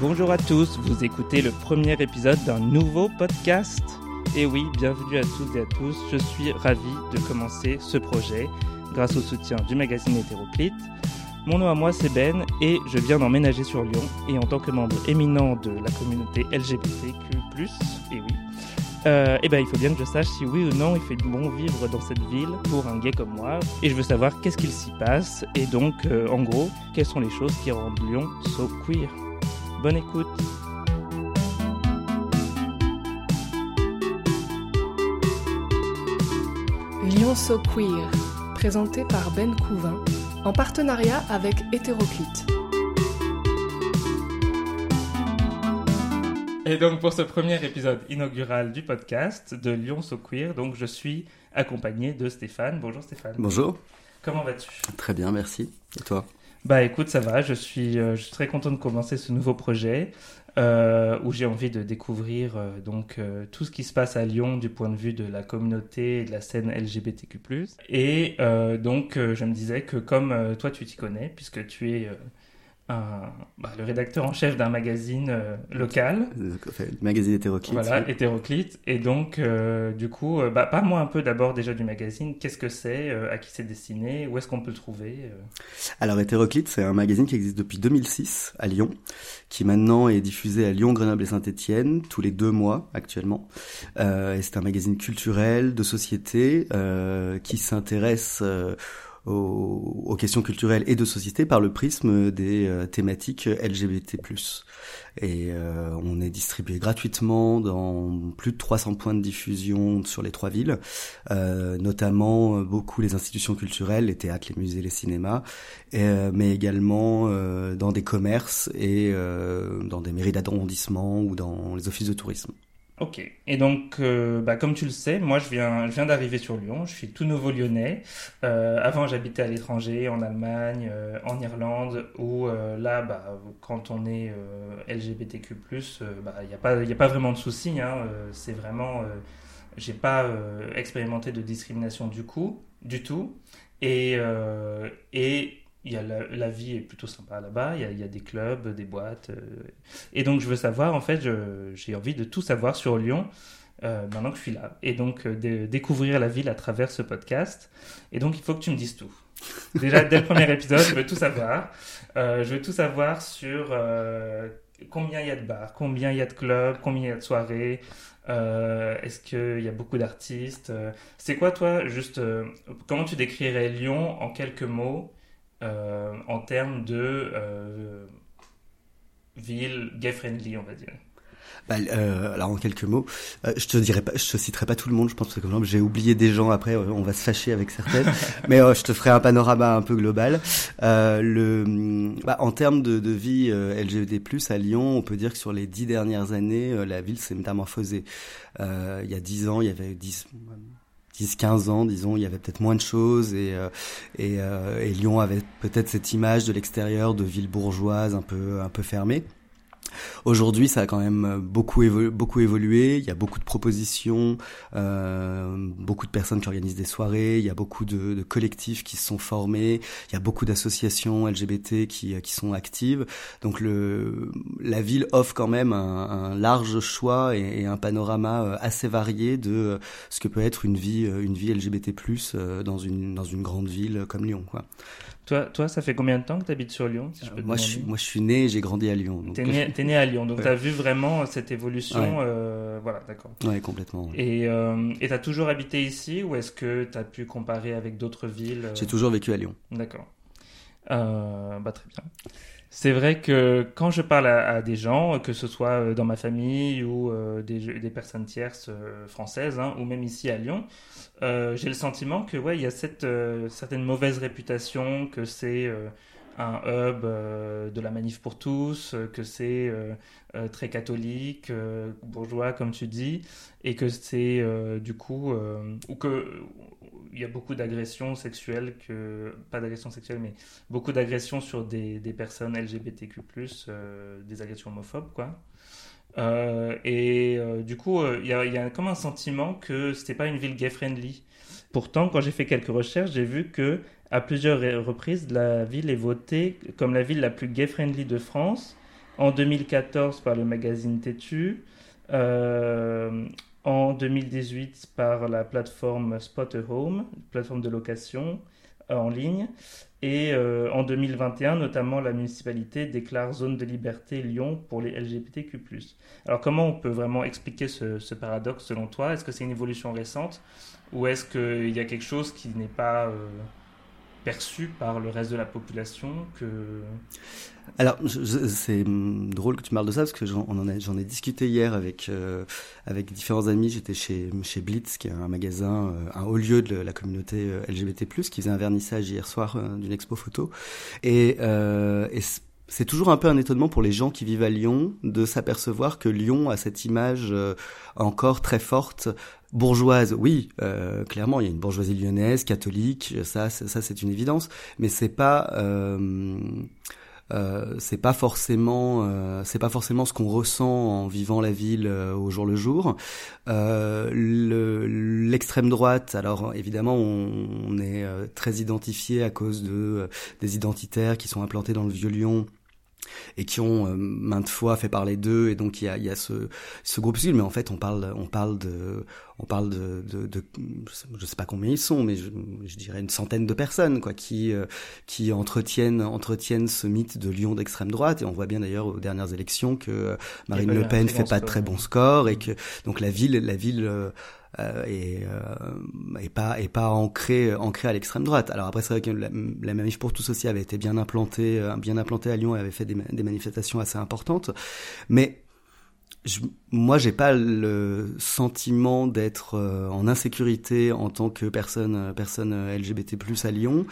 Bonjour à tous, vous écoutez le premier épisode d'un nouveau podcast. Et oui, bienvenue à toutes et à tous, je suis ravi de commencer ce projet grâce au soutien du magazine Hétéroclite. Mon nom à moi c'est Ben et je viens d'emménager sur Lyon et en tant que membre éminent de la communauté LGBTQ+, et oui, euh, eh ben, il faut bien que je sache si oui ou non il fait bon vivre dans cette ville pour un gay comme moi. Et je veux savoir qu'est-ce qu'il s'y passe et donc, euh, en gros, quelles sont les choses qui rendent Lyon so queer? Bonne écoute. Lyon So Queer, présenté par Ben Couvin, en partenariat avec Hétéroclite. Et donc pour ce premier épisode inaugural du podcast de Lyon So Queer, donc je suis accompagné de Stéphane. Bonjour Stéphane. Bonjour. Comment vas-tu? Très bien, merci. Et toi? Bah écoute, ça va. Je suis, euh, je suis très content de commencer ce nouveau projet euh, où j'ai envie de découvrir euh, donc euh, tout ce qui se passe à Lyon du point de vue de la communauté de la scène LGBTQ+. Et donc je me disais que comme toi tu t'y connais puisque tu es un- bah, le rédacteur en chef d'un magazine euh, local. Enfin, le magazine hétéroclite. Voilà, oui. hétéroclite. Et donc, euh, du coup, euh, bah, parle-moi un peu d'abord déjà du magazine. Qu'est-ce que c'est euh, À qui c'est destiné? Où est-ce qu'on peut le trouver Alors hétéroclite, c'est un magazine qui existe depuis 2006 à Lyon, qui maintenant est diffusé à Lyon, Grenoble et Saint-Étienne tous les deux mois actuellement. Et c'est un magazine culturel de société qui s'intéresse aux, questions culturelles et de société par le prisme des euh, thématiques LGBT+. Et euh, on est distribué gratuitement dans plus de 300 points de diffusion sur les trois villes, euh, notamment beaucoup les institutions culturelles, les théâtres, les musées, les cinémas, mais également dans des commerces et dans des mairies d'arrondissement ou dans les offices de tourisme. Ok. Et donc, euh, bah, comme tu le sais, moi, je viens, je viens d'arriver sur Lyon. Je suis tout nouveau lyonnais. Euh, avant, j'habitais à l'étranger, en Allemagne, euh, en Irlande, où euh, là, bah, quand on est euh, LGBTQ+, euh, bah, il n'y a pas, il a pas vraiment de souci. Hein, c'est vraiment, j'ai pas expérimenté de discrimination du coup, du tout. Et et il y a la, vie est plutôt sympa là-bas. Il y a, des clubs, des boîtes. euh, et donc, je veux savoir, en fait, j'ai envie de tout savoir sur Lyon euh, maintenant que je suis là. Et donc, euh, de- découvrir la ville à travers ce podcast. Et donc, il faut que tu me dises tout. Déjà, dès le premier épisode, je veux tout savoir. Je veux tout savoir sur combien il y a de bars, combien il y a de clubs, combien il y a de soirées. Est-ce qu'il y a beaucoup d'artistes C'est quoi, toi, juste, comment tu décrirais Lyon en quelques mots euh, en termes de euh, ville gay-friendly, on va dire Bah, euh, alors en quelques mots, euh, je te dirai pas, je te citerai pas tout le monde, je pense que comme j'ai oublié des gens après, euh, on va se fâcher avec certaines, mais euh, je te ferai un panorama un peu global. Euh, le, bah, en termes de, de vie LGBT+ à Lyon, on peut dire que sur les dix dernières années, la ville s'est métamorphosée. Euh, il y a dix ans, il y avait dix 10-15 ans, disons, il y avait peut-être moins de choses et, euh, et, euh, et Lyon avait peut-être cette image de l'extérieur de ville bourgeoise un peu, un peu fermée. Aujourd'hui, ça a quand même beaucoup, évo- beaucoup évolué. Il y a beaucoup de propositions, euh, beaucoup de personnes qui organisent des soirées. Il y a beaucoup de, collectifs qui se sont formés. Il y a beaucoup d'associations LGBT qui, qui sont actives. Donc, le, la ville offre quand même un, large choix et, et un panorama euh, assez varié de euh, ce que peut être une vie, euh, une vie LGBT+ euh, dans une dans une grande ville comme Lyon. Quoi. Toi, toi, ça fait combien de temps que tu habites sur Lyon, si je peux te moi, je suis, moi, je suis né, et j'ai grandi à Lyon. T'es né, t'es né à Lyon, donc Ouais. t'as vu vraiment cette évolution. Ouais. euh, voilà, d'accord. ouais, complètement. ouais. Et euh, et t'as toujours habité ici ou est-ce que t'as pu comparer avec d'autres villes euh, J'ai toujours vécu à Lyon. D'accord. Euh, bah, très bien. C'est vrai que quand je parle à, des gens, que ce soit euh, dans ma famille ou euh, des, personnes tierces euh, françaises, hein, ou même ici à Lyon, j'ai le sentiment que ouais, il y a cette certaine mauvaise réputation, que c'est un hub euh, de la manif pour tous, euh, que c'est euh, très catholique, bourgeois comme tu dis, et que c'est du coup ou que il y a beaucoup d'agressions sexuelles que pas d'agressions sexuelles mais beaucoup d'agressions sur des, personnes LGBTQ+, des agressions homophobes quoi. Et du coup, il y, y a comme un sentiment que c'était pas une ville gay friendly. Pourtant, quand j'ai fait quelques recherches, j'ai vu que à plusieurs re- reprises, la ville est votée comme la ville la plus gay friendly de France. En 2014 par le magazine Tétu, en 2018 par la plateforme Spot a Home, plateforme de location en ligne, et en 2021 notamment la municipalité déclare zone de liberté Lyon pour les LGBTQ+. Alors comment on peut vraiment expliquer ce paradoxe selon toi? Est-ce que c'est une évolution récente? Ou est-ce qu'il y a quelque chose qui n'est pas euh, perçu par le reste de la population que... Alors, c'est drôle que tu parles de ça parce que j'en ai, ai, discuté hier avec euh, avec différents amis. J'étais chez chez Blitz, qui est un magasin, euh, un haut lieu de la communauté LGBT+, qui faisait un vernissage hier soir d'une expo photo. Et, et c'est toujours un peu un étonnement pour les gens qui vivent à Lyon de s'apercevoir que Lyon a cette image encore très forte bourgeoise, oui, euh, clairement, il y a une bourgeoisie lyonnaise, catholique, ça, ça c'est une évidence, mais c'est pas, euh, euh, c'est pas forcément, euh, c'est pas forcément ce qu'on ressent en vivant la ville euh, au jour le jour. L'extrême droite, alors évidemment, on, est très identifié à cause de des identitaires qui sont implantés dans le vieux Lyon et qui ont euh, maintes fois fait parler d'eux et donc il y a, il y a ce, ce groupuscule mais en fait on parle on parle de on parle de, de, de je sais pas combien ils sont mais je, je dirais une centaine de personnes quoi qui euh, qui entretiennent entretiennent ce mythe de Lyon d'extrême droite. Et on voit bien d'ailleurs aux dernières élections que euh, Marine Le Pen fait pas de très bons scores et que donc la ville la ville euh, et, euh, et pas et pas ancré ancré à l'extrême droite. Alors après c'est vrai que la, la, manif pour tous aussi avait été bien implantée euh, bien implantée à Lyon et avait fait des, des manifestations assez importantes, mais je, moi, j'ai pas le sentiment d'être euh, en insécurité en tant que personne, personne LGBT+ à Lyon.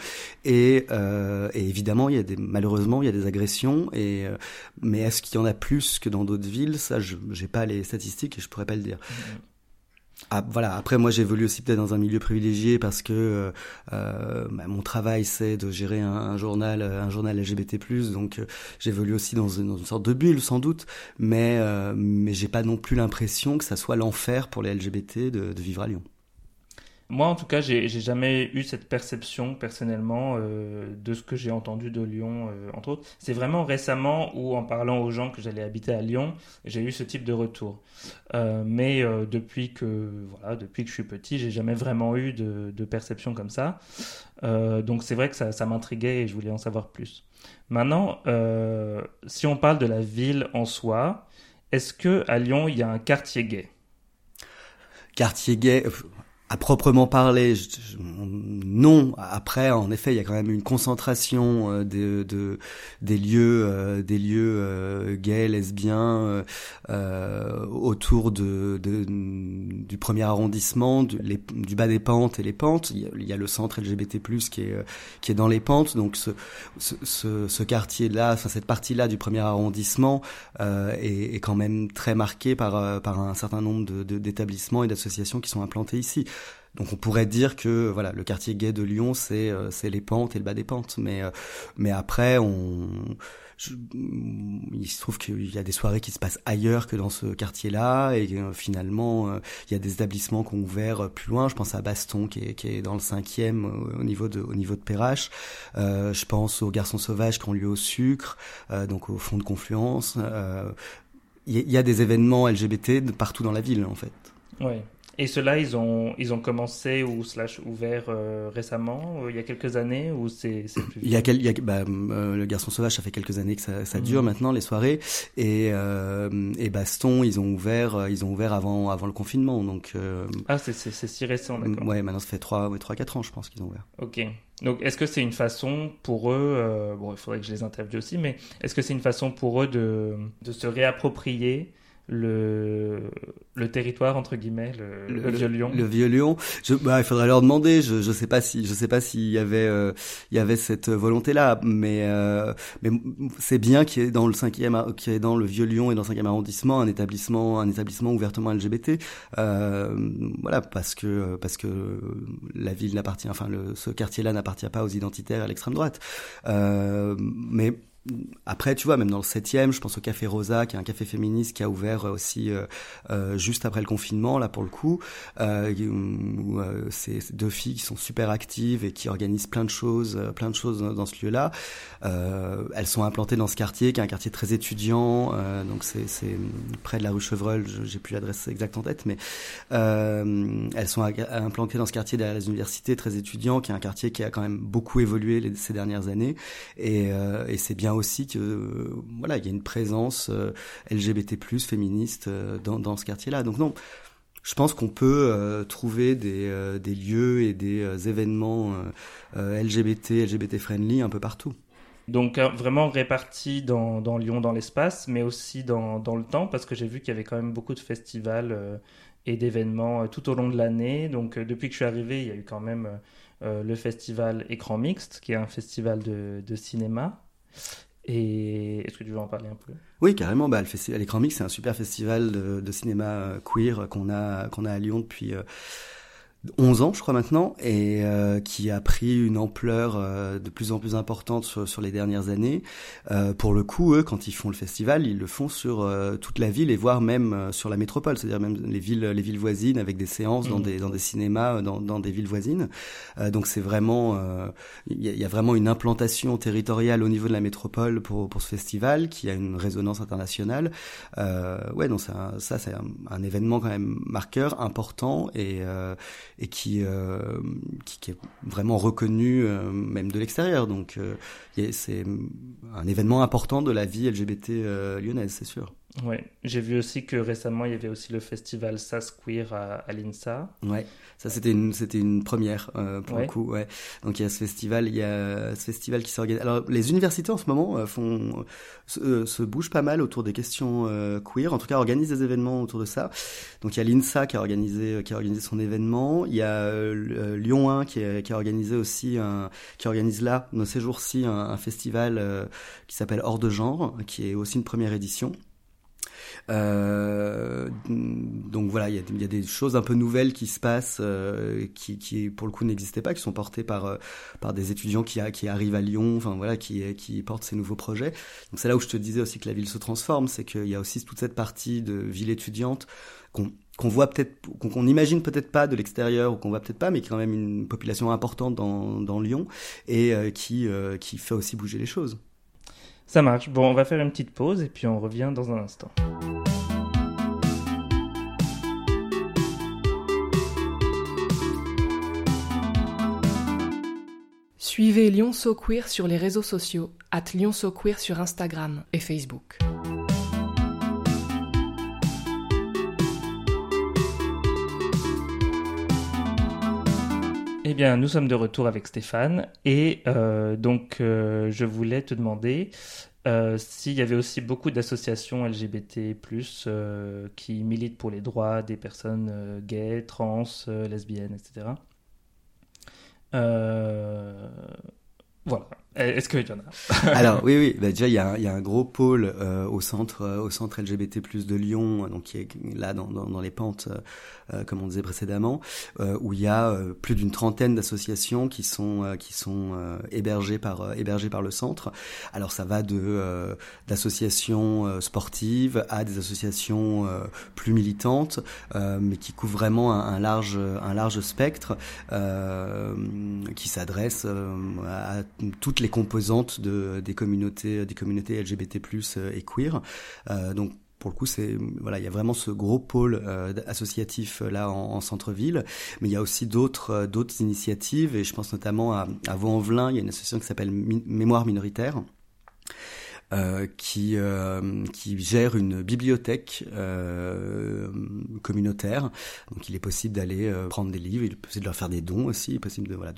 Et, euh, et, évidemment, il y a des, malheureusement, il y a des agressions. Et mais est-ce qu'il y en a plus que dans d'autres villes? Ça, je j'ai pas les statistiques et je pourrais pas le dire. Ah, voilà. Après, moi, j'évolue aussi peut-être dans un milieu privilégié parce que euh, euh bah, mon travail, c'est de gérer un, journal, un journal LGBT+. Donc, euh, j'évolue aussi dans une, dans une, sorte de bulle, sans doute. Mais, euh, mais j'ai pas non plus l'impression que ça soit l'enfer pour les LGBT de, de vivre à Lyon. Moi, en tout cas, j'ai jamais eu cette perception personnellement euh, de ce que j'ai entendu de Lyon, euh, entre autres. C'est vraiment récemment où, en parlant aux gens que j'allais habiter à Lyon, j'ai eu ce type de retour. Euh, mais depuis que voilà, depuis que je suis petit, j'ai jamais vraiment eu de, perception comme ça. Donc c'est vrai que ça, ça m'intriguait et je voulais en savoir plus. Maintenant, si on parle de la ville en soi, est-ce que à Lyon il y a un quartier gay? Quartier gay, à proprement parler, non. Après, en effet, il y a quand même une concentration euh, de, de, des lieux, euh, des lieux euh, gays, lesbiens euh, autour du premier arrondissement, du, bas des pentes et les pentes. Il y a, le centre LGBT+ qui est qui est dans les pentes. Donc ce, ce, quartier-là, cette partie-là du premier arrondissement est, est, quand même très marqué par par un certain nombre d'établissements de, et d'associations qui sont implantés ici. Donc on pourrait dire que voilà le quartier gay de Lyon c'est euh, c'est les pentes et le bas des pentes, mais euh, mais après on je, il se trouve qu'il y a des soirées qui se passent ailleurs que dans ce quartier-là et euh, finalement il y a des établissements qui ont ouvert plus loin. Je pense à Baston qui est, qui est dans le cinquième au niveau de au niveau de Perrache. je pense aux Garçons Sauvages qui ont lieu au Sucre, donc au fond de Confluence. Il y, a des événements LGBT partout dans la ville en fait. Et ceux-là, ils ont, ils ont commencé ou slash ouvert euh, récemment, euh, il y a quelques années, ou c'est plus Il y a, quel, il y a bah, euh, le Garçon Sauvage, ça fait quelques années que ça, ça dure maintenant les soirées, et, et Baston, ils ont ouvert, ils ont ouvert avant, avant le confinement, donc. ah, c'est si récent, d'accord. Ouais, maintenant ça fait trois, trois, quatre ans, je pense qu'ils ont ouvert. Ok. Donc, est-ce que c'est une façon pour eux, bon, il faudrait que je les interviewe aussi, mais est-ce que c'est une façon pour eux de, de se réapproprier le, le territoire entre guillemets le, le, le vieux Lyon. le vieux Lyon. Je, bah, il faudrait leur demander. Je je sais pas si je sais pas s'il y avait euh, il y avait cette volonté là mais euh, mais c'est bien qu'il y ait dans le cinquième qu'il y ait dans le vieux Lyon et dans le cinquième arrondissement un établissement un établissement ouvertement LGBT euh, voilà parce que parce que la ville n'appartient enfin le ce quartier là n'appartient pas aux identitaires à l'extrême droite. Euh, mais après, tu vois, même dans le 7e, je pense au Café Rosa, qui est un café féministe qui a ouvert aussi euh, euh, juste après le confinement, là pour le coup. Euh, euh c'est deux filles qui sont super actives et qui organisent plein de choses, plein de choses dans, ce lieu-là. elles sont implantées dans ce quartier, qui est un quartier très étudiant, donc c'est près de la rue Chevreul. J'ai plus l'adresse exacte en tête, mais elles sont implantées dans ce quartier derrière les universités, très étudiant, qui est un quartier qui a quand même beaucoup évolué ces dernières années, et c'est bien aussi que euh, voilà, il y a une présence euh, LGBT+ féministe euh, dans, dans ce quartier-là. Donc non, je pense qu'on peut trouver des, des, lieux et des événements LGBT, LGBT friendly un peu partout. Donc vraiment répartis dans, Lyon, dans l'espace, mais aussi dans, dans, le temps, parce que j'ai vu qu'il y avait quand même beaucoup de festivals et d'événements tout au long de l'année. Donc depuis que je suis arrivé, il y a eu quand même le festival Écran Mixte, qui est un festival de cinéma. Et est-ce que tu veux en parler un peu? Oui, carrément. Bah, le festival Écran Mix, c'est un super festival de, cinéma queer qu'on a qu'on a à Lyon depuis euh, 11 ans, je crois maintenant, et euh, qui a pris une ampleur euh, de plus en plus importante sur, sur les dernières années. Euh, pour le coup, eux, quand ils font le festival, ils le font sur euh, toute la ville et voire même sur la métropole, c'est-à-dire même les villes, les villes voisines, avec des séances dans mmh. des dans des cinémas, dans, dans des villes voisines. donc c'est vraiment, il y a, y, a vraiment une implantation territoriale au niveau de la métropole pour pour ce festival qui a une résonance internationale. ouais, donc ça, ça c'est un, un, événement quand même marqueur, important et et qui, euh, qui, qui, est vraiment reconnu euh, même de l'extérieur. Donc euh, c'est un événement important de la vie LGBT lyonnaise, c'est sûr. Ouais, j'ai vu aussi que récemment il y avait aussi le festival SAS Queer à, à l'INSA. Ouais, ça c'était une c'était une première euh, pour le coup. Ouais, donc il y a ce festival, il y a ce festival qui s'organise. Alors les universités en ce moment euh, font se, euh, se, bougent pas mal autour des questions euh, queer, en tout cas organisent des événements autour de ça. Donc il y a l'INSA qui a organisé qui a organisé son événement. Il y a Lyon 1 qui, a, qui a organisé aussi un qui organise là nos ces jours-ci un, un, festival qui s'appelle Hors de genre, qui est aussi une première édition. Euh, donc voilà, il y a, des choses un peu nouvelles qui se passent, euh, qui, qui pour le coup n'existaient pas, qui sont portées par euh, par des étudiants qui, qui arrivent à Lyon, enfin voilà, qui qui portent ces nouveaux projets. Donc c'est là où je te disais aussi que la ville se transforme, c'est qu'il y a aussi toute cette partie de ville étudiante qu'on qu'on voit peut-être, qu'on imagine peut-être pas de l'extérieur ou qu'on voit peut-être pas, mais qui est quand même une population importante dans, dans Lyon et qui, euh, qui fait aussi bouger les choses. Ça marche. Bon, on va faire une petite pause et puis on revient dans un instant. Suivez Lyonceau Queer sur les réseaux sociaux, at Lyonceau Queer sur Instagram et Facebook. Eh bien, nous sommes de retour avec Stéphane et euh, donc euh, je voulais te demander euh, s'il y avait aussi beaucoup d'associations LGBT+ qui militent pour les droits des personnes gays, trans, lesbiennes, etc. Voilà. Est-ce qu'il y en a? Alors oui, oui. Bah, déjà, il y, a y, a un gros pôle euh, au centre, euh, au centre LGBT+ de Lyon, donc qui est là dans, dans, dans les pentes, euh, comme on disait précédemment, où il y a plus d'une trentaine d'associations qui sont qui sont hébergées par hébergées par le centre. Alors ça va de d'associations sportives à des associations plus militantes, mais qui couvrent vraiment un, un, large un large spectre qui s'adresse à les composantes de, des communautés, des communautés LGBT+ euh, et queer. Euh, donc pour le coup, c'est voilà, il y a vraiment ce gros pôle euh, associatif là en, centre-ville, mais il y a aussi d'autres d'autres initiatives et je pense notamment à, à Vaux-en-Velin, il y a une association qui s'appelle Mémoire minoritaire euh, qui, euh, qui gère une bibliothèque euh, communautaire. Donc il est possible d'aller euh, prendre des livres, il est possible de leur faire des dons aussi, il est possible de voilà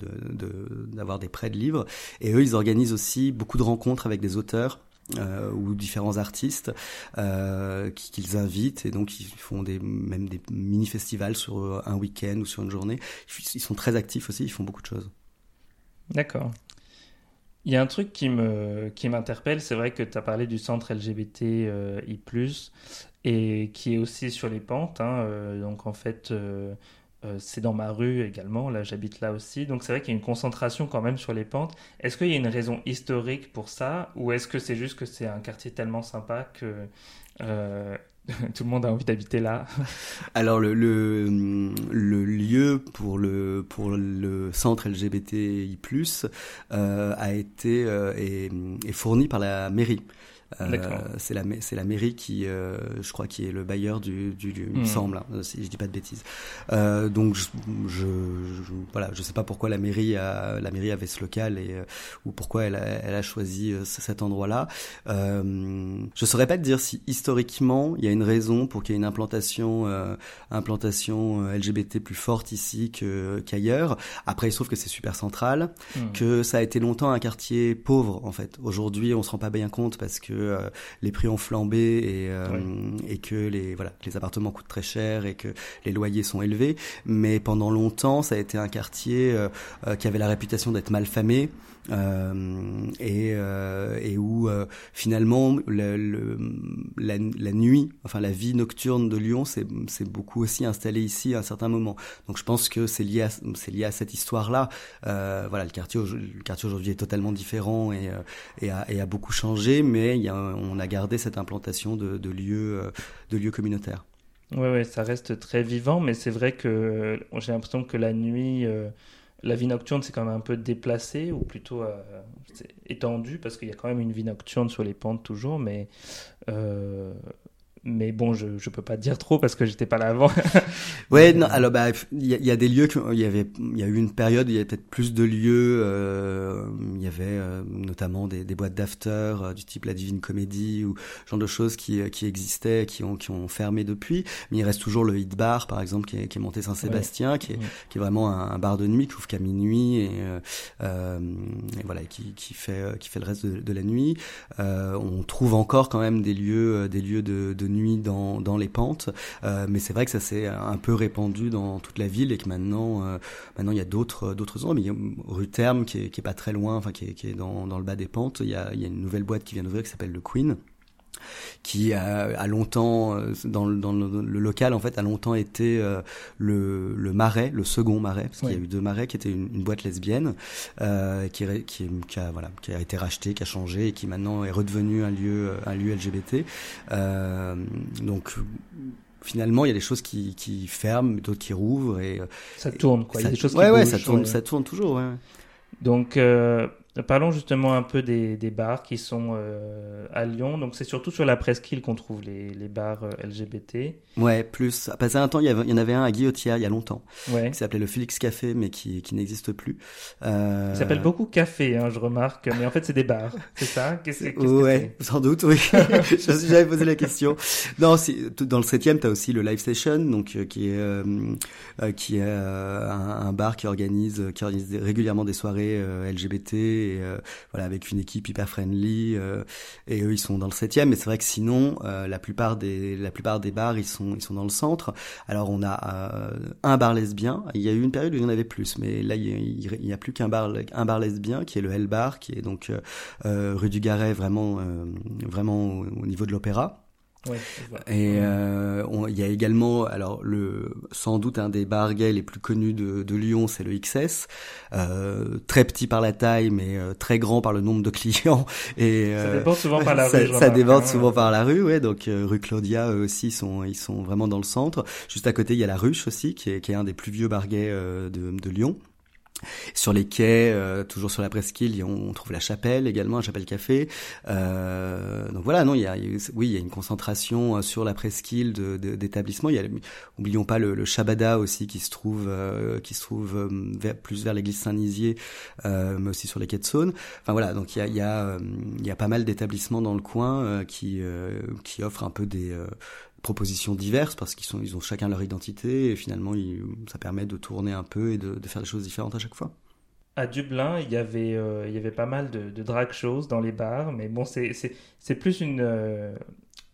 d'avoir de, des prêts de livres. Et eux, ils organisent aussi beaucoup de rencontres avec des auteurs. Euh, ou différents artistes euh, qu'ils invitent et donc ils font des même des mini festivals sur un week-end ou sur une journée. Ils sont très actifs aussi, ils font beaucoup de choses. D'accord. Il y a un truc qui me qui m'interpelle, c'est vrai que tu as parlé du centre LGBTI+, euh, et qui est aussi sur les pentes. Hein, euh, donc en fait, euh, c'est dans ma rue également, là j'habite là aussi, donc c'est vrai qu'il y a une concentration quand même sur les pentes. Est-ce qu'il y a une raison historique pour ça, ou est-ce que c'est juste que c'est un quartier tellement sympa que tout le monde a envie d'habiter là. Alors le, le, le, lieu pour le pour le centre LGBTI+ euh, a été euh, est, est, fourni par la mairie. Euh, c'est la c'est la mairie qui, euh, je crois, qui est le bailleur du, du lieu, il me hmm. semble, hein, si je dis pas de bêtises. Euh, donc je, je, voilà, je sais pas pourquoi la mairie a, la mairie avait ce local et ou pourquoi elle a, elle a choisi cet endroit-là. je saurais pas te dire si historiquement il y a une raison pour qu'il y ait une implantation implantation LGBT plus forte ici que qu'ailleurs. Après il se trouve que c'est super central, hmm. que ça a été longtemps un quartier pauvre en fait. Aujourd'hui on se rend pas bien compte parce que euh, les prix ont flambé et, euh, et que les voilà les appartements coûtent très cher et que les loyers sont élevés. Mais pendant longtemps, ça a été un quartier euh, qui avait la réputation d'être mal famé. Euh, et, euh, et où euh, finalement le, le, la, nuit, enfin la vie nocturne de Lyon, c'est beaucoup aussi installé ici à un certain moment. Donc je pense que c'est lié à cette histoire-là. voilà, le quartier le quartier aujourd'hui est totalement différent et, a, beaucoup changé, mais on a gardé cette implantation de, de lieux communautaires. Ouais, ouais, ça reste très vivant, mais c'est vrai que j'ai l'impression que la nuit, la vie nocturne, c'est quand même un peu déplacé, ou plutôt euh, étendu, parce qu'il y a quand même une vie nocturne sur les pentes toujours, mais euh, mais bon, je je peux pas dire trop parce que j'étais pas là avant. ouais, non, alors bah il y, a des lieux il y avait il y a eu une période où il y avait peut-être plus de lieux euh, il y avait euh, notamment des, des boîtes d'after euh, du type la Divine Comédie ou genre de choses qui qui existaient qui ont qui ont fermé depuis, mais il reste toujours le Hit Bar par exemple qui est, qui est monté Saint-Sébastien qui est qui est vraiment un, bar de nuit qui ouvre qu'à minuit et, euh, et voilà qui qui fait qui fait le reste de, de la nuit. on trouve encore quand même des lieux des lieux de, de nuit dans, dans les pentes. Euh, mais c'est vrai que ça s'est un peu répandu dans toute la ville et que maintenant, euh, maintenant il y a d'autres d'autres endroits. Mais il y a rue Terme qui est, qui est pas très loin, enfin qui est, qui est dans, dans le bas des pentes. Il y a, il y a une nouvelle boîte qui vient d'ouvrir qui s'appelle le Queen qui a, a longtemps euh, dans, le, dans le, local en fait a longtemps été euh, le, le marais, le second marais, parce qu'il y a eu deux marais qui étaient une, une boîte lesbienne euh, qui, qui, qui, a voilà qui a été racheté, qui a changé et qui maintenant est redevenu un lieu un lieu LGBT. Euh, donc finalement, il y a des choses qui, qui ferment, d'autres qui rouvrent et ça tourne quoi. il y a des choses qui ouais, ouais, ça tourne, ça tourne toujours. Ouais. Donc euh, Parlons justement un peu des, des bars qui sont euh, à Lyon. Donc c'est surtout sur la presqu'île qu'on trouve les, les bars euh, LGBT. Ouais, plus. Passé un temps, il y, avait, il y en avait un à Guillotière il y a longtemps, ouais. qui s'appelait le Félix Café, mais qui, qui n'existe plus. Euh... Il s'appelle beaucoup café, hein, je remarque, mais en fait c'est des bars, c'est ça? Qu'est-ce qu Ouais, sans doute, oui. J'avais posé la question. Non, dans le septième, t'as aussi le Live Station, donc euh, qui est euh, qui est un, un, bar qui organise qui organise régulièrement des soirées LGBT et euh, voilà avec une équipe hyper friendly euh, et eux ils sont dans le septième. Mais c'est vrai que sinon euh, la plupart des la plupart des bars ils sont ils sont dans le centre. Alors on a un bar lesbien. Il y a eu une période où il y en avait plus. Mais là il y a, plus qu'un bar un bar lesbien qui est le Hell Bar qui est donc rue du Garret vraiment vraiment au niveau de l'opéra et euh, il y a également, alors le sans doute un des bars gays les plus connus de, de Lyon, c'est le XS, euh, très petit par la taille, mais euh, très grand par le nombre de clients. Et ça déborde souvent par la ça, rue. Ça déborde hein. souvent par la rue, ouais. Donc rue Claudia, eux aussi sont ils sont vraiment dans le centre. Juste à côté, il y a la Ruche aussi, qui est, qui est un des plus vieux bars gays de, de Lyon. Sur les quais, euh, toujours sur la presqu'île, on trouve la chapelle également, un chapelle café. Euh, donc voilà, non, il y a, oui, il y a une concentration euh, sur la presqu'île d'établissements. Y a, oublions pas le, le Shabada aussi qui se trouve, euh, qui se trouve euh, vers, plus vers l'église Saint-Nizier, mais aussi sur les quais de Saône. Enfin voilà, donc il y a, il y a, il y a pas mal d'établissements dans le coin qui, qui offrent un peu des propositions diverses parce qu'ils sont ils ont chacun leur identité et finalement ça permet de tourner un peu et de, de, faire des choses différentes à chaque fois. À Dublin, il y avait euh, il y avait pas mal de, de drag shows dans les bars, mais bon c'est plus une euh,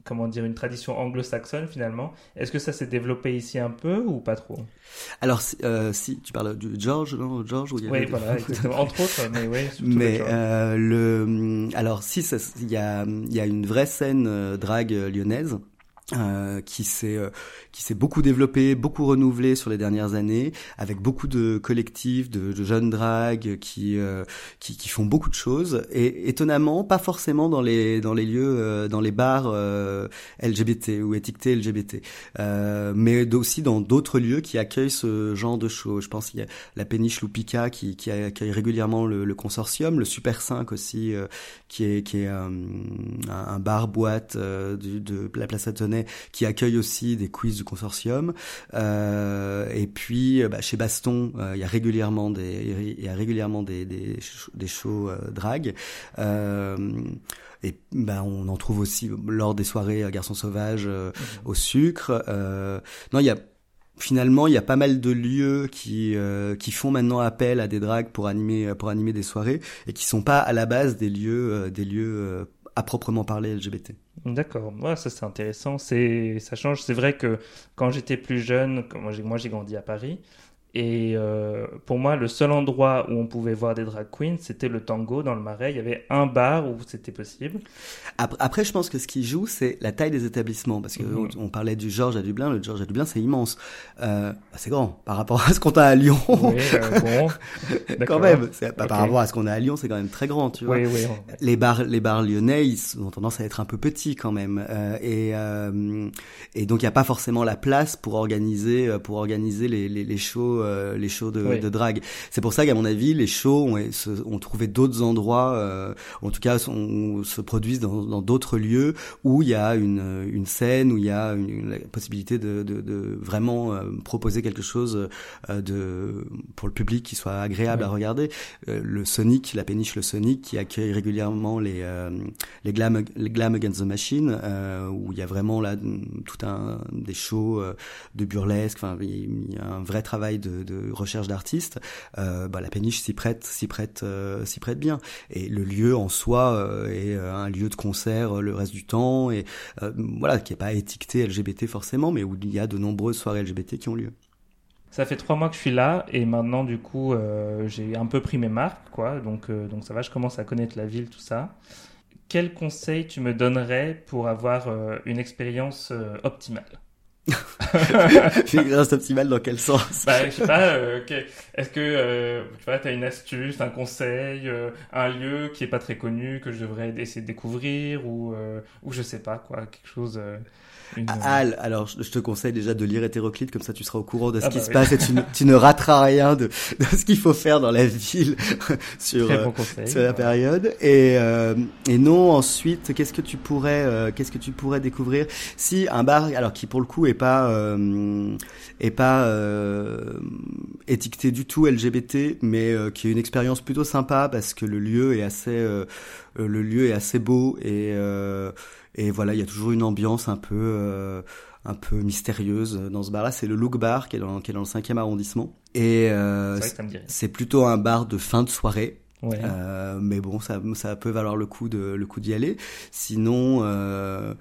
comment dire une tradition anglo-saxonne finalement. Est-ce que ça s'est développé ici un peu ou pas trop? Alors euh, si tu parles du George, non? George où il y Oui, voilà, entre autres, mais oui. Mais le alors si il y a y a une vraie scène euh, drag lyonnaise Euh, qui s'est euh, qui s'est beaucoup développé, beaucoup renouvelé sur les dernières années, avec beaucoup de collectifs, de, de jeunes dragues qui, euh, qui, qui font beaucoup de choses et étonnamment pas forcément dans les dans les lieux dans les bars LGBT ou étiquetés LGBT, mais aussi dans d'autres lieux qui accueillent ce genre de show. Je pense qu'il y a la péniche Lupica qui, qui accueille régulièrement le, le consortium, le Super 5 aussi qui est qui est un, un bar boîte de, de la place Qui accueille aussi des quiz du consortium. Euh, et puis euh, bah, chez Baston, euh, il y a régulièrement des il y a régulièrement des des, des shows drag. et ben on en trouve aussi lors des soirées Garçons sauvages mhm. au sucre. non, il y a finalement, il y a pas mal de lieux qui qui font maintenant appel à des drags pour animer pour animer des soirées et qui sont pas à la base des lieux des lieux à proprement parler LGBT. D'accord, ouais, ça c'est intéressant, c'est ça change. C'est vrai que quand j'étais plus jeune, moi j'ai grandi à Paris, et euh, pour moi, le seul endroit où on pouvait voir des drag queens, c'était le tango dans le Marais. Il y avait un bar où c'était possible. Après, je pense que ce qui joue, c'est la taille des établissements. Parce que mhm. on parlait du Georges à Dublin. Le Georges à Dublin, c'est immense. Euh, c'est grand par rapport à ce qu'on a à Lyon. Oui, euh, bon. quand même. Par rapport à ce qu'on a à Lyon, c'est quand même très grand, tu vois. Oui, oui. Les bars, les bars lyonnais, ils ont tendance à être un peu petits quand même. Euh, et, euh, et donc, il n'y a pas forcément la place pour organiser, pour organiser les, les, les shows euh, les shows de, de drague. C'est pour ça qu'à mon avis, les shows ont, ont trouvé d'autres endroits, euh, en tout cas, on, se produisent dans d'autres lieux où il y a une, une scène, où il y a une, la possibilité de, de, de vraiment euh, proposer quelque chose de pour le public qui soit agréable à regarder. le Sonic, la péniche le Sonic, qui accueille régulièrement les les glam les glam against the machine, où il y a vraiment là tout un des shows de burlesque. Enfin, il y a un vrai travail de, de, recherche d'artistes, euh, bah, la péniche s'y prête, s'y prête, euh, s'y prête bien. Et le lieu en soi euh, est un lieu de concert le reste du temps et voilà qui est pas étiqueté LGBT forcément, mais où il y a de nombreuses soirées LGBT qui ont lieu. Ça fait trois mois que je suis là et maintenant du coup j'ai un peu pris mes marques quoi, donc donc ça va, je commence à connaître la ville tout ça. Quel conseil tu me donnerais pour avoir une expérience optimale? Expérience optimale dans quel sens? Bah, Je sais pas, euh, est-ce que euh, tu vois, as une astuce, un conseil, euh, un lieu qui est pas très connu que je devrais essayer de découvrir ou, ou je sais pas quoi, quelque chose ah, alors, je te conseille déjà de lire Hétéroclite, comme ça tu seras au courant de ce ah qui bah se passe et tu, ne rateras rien de, de ce qu'il faut faire dans la ville sur, euh, sur la période. Et, euh, et non, ensuite, qu'est-ce que tu pourrais, euh, qu'est-ce que tu pourrais découvrir Si un bar, alors qui pour le coup est pas est pas étiqueté du tout LGBT, mais qui est une expérience plutôt sympa parce que le lieu est assez le lieu est assez beau et et voilà, il y a toujours une ambiance un peu, euh, un peu mystérieuse dans ce bar-là. C'est le Look Bar qui est dans, qui est dans le 5e arrondissement. Et euh, c'est plutôt un bar de fin de soirée. Euh, mais bon, ça, ça peut valoir le coup de le coup d'y aller. Sinon. Euh,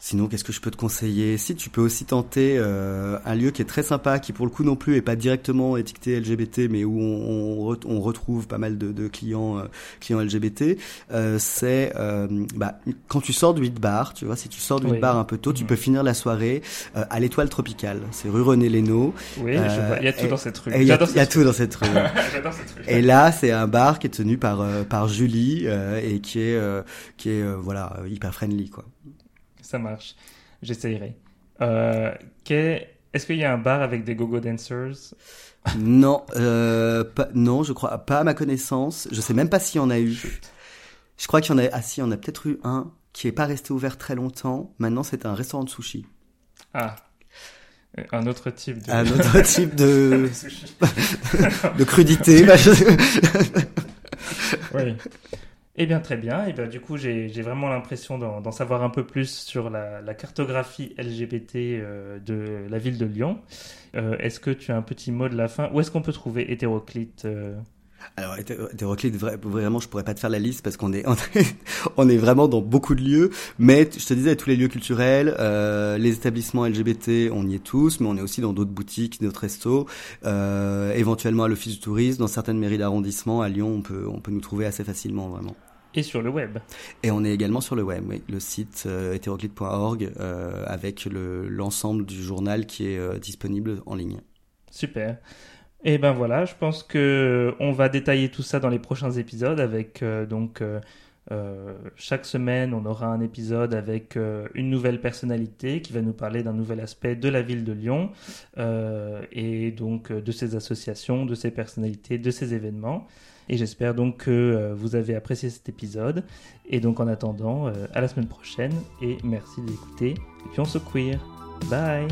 Sinon, qu'est-ce que je peux te conseiller? Si, tu peux aussi tenter euh, un lieu qui est très sympa, qui pour le coup non plus est pas directement étiqueté LGBT, mais où on, on, retrouve pas mal de, de clients euh, clients LGBT. Euh, c'est euh, bah, quand tu sors du 8 bar, tu vois, si tu sors du 8 bar un peu tôt, tu mhm. peux finir la soirée euh, à l'Étoile Tropicale. C'est rue René Lénaud. Oui, il y a tout dans cette rue. Il y, a, tout dans cette rue. J'adore cette rue. Et là, c'est un bar qui est tenu par par Julie et qui est qui est voilà hyper friendly quoi ça marche. J'essayerai. Euh, Est-ce qu'il y a un bar avec des go-go dancers? Non, euh, non, je crois pas à ma connaissance. Je sais même pas s'il y en a eu. Je crois qu'il y en a. Ah si, il y en a peut-être eu un qui est pas resté ouvert très longtemps. Maintenant, c'est un restaurant de sushi. Ah. Un autre type de. Un autre type de. de crudité. oui. Eh bien, très bien. Eh bien, du coup, j'ai vraiment l'impression d'en savoir un peu plus sur la, cartographie LGBT euh, de la ville de Lyon. Euh, est-ce que tu as un petit mot de la fin? Où est-ce qu'on peut trouver Hétéroclite euh? Alors hétéroclite, vraiment, je pourrais pas te faire la liste parce qu'on est, on est, vraiment dans beaucoup de lieux. Mais je te disais, tous les lieux culturels, les établissements LGBT, on y est tous, mais on est aussi dans d'autres boutiques, d'autres restos, éventuellement à l'office du tourisme, dans certaines mairies d'arrondissement. À Lyon, on peut, on peut nous trouver assez facilement, vraiment. Et sur le web. Et on est également sur le web, oui. Le site euh, hétéroclite.org euh, avec l'ensemble du journal qui est euh, disponible en ligne. Super. Et ben voilà, je pense que on va détailler tout ça dans les prochains épisodes avec euh, donc chaque semaine, on aura un épisode avec une nouvelle personnalité qui va nous parler d'un nouvel aspect de la ville de Lyon et donc de ses associations, de ses personnalités, de ses événements. Et j'espère donc que vous avez apprécié cet épisode. Et donc en attendant, à la semaine prochaine et merci d'écouter. Et puis on se queer. Bye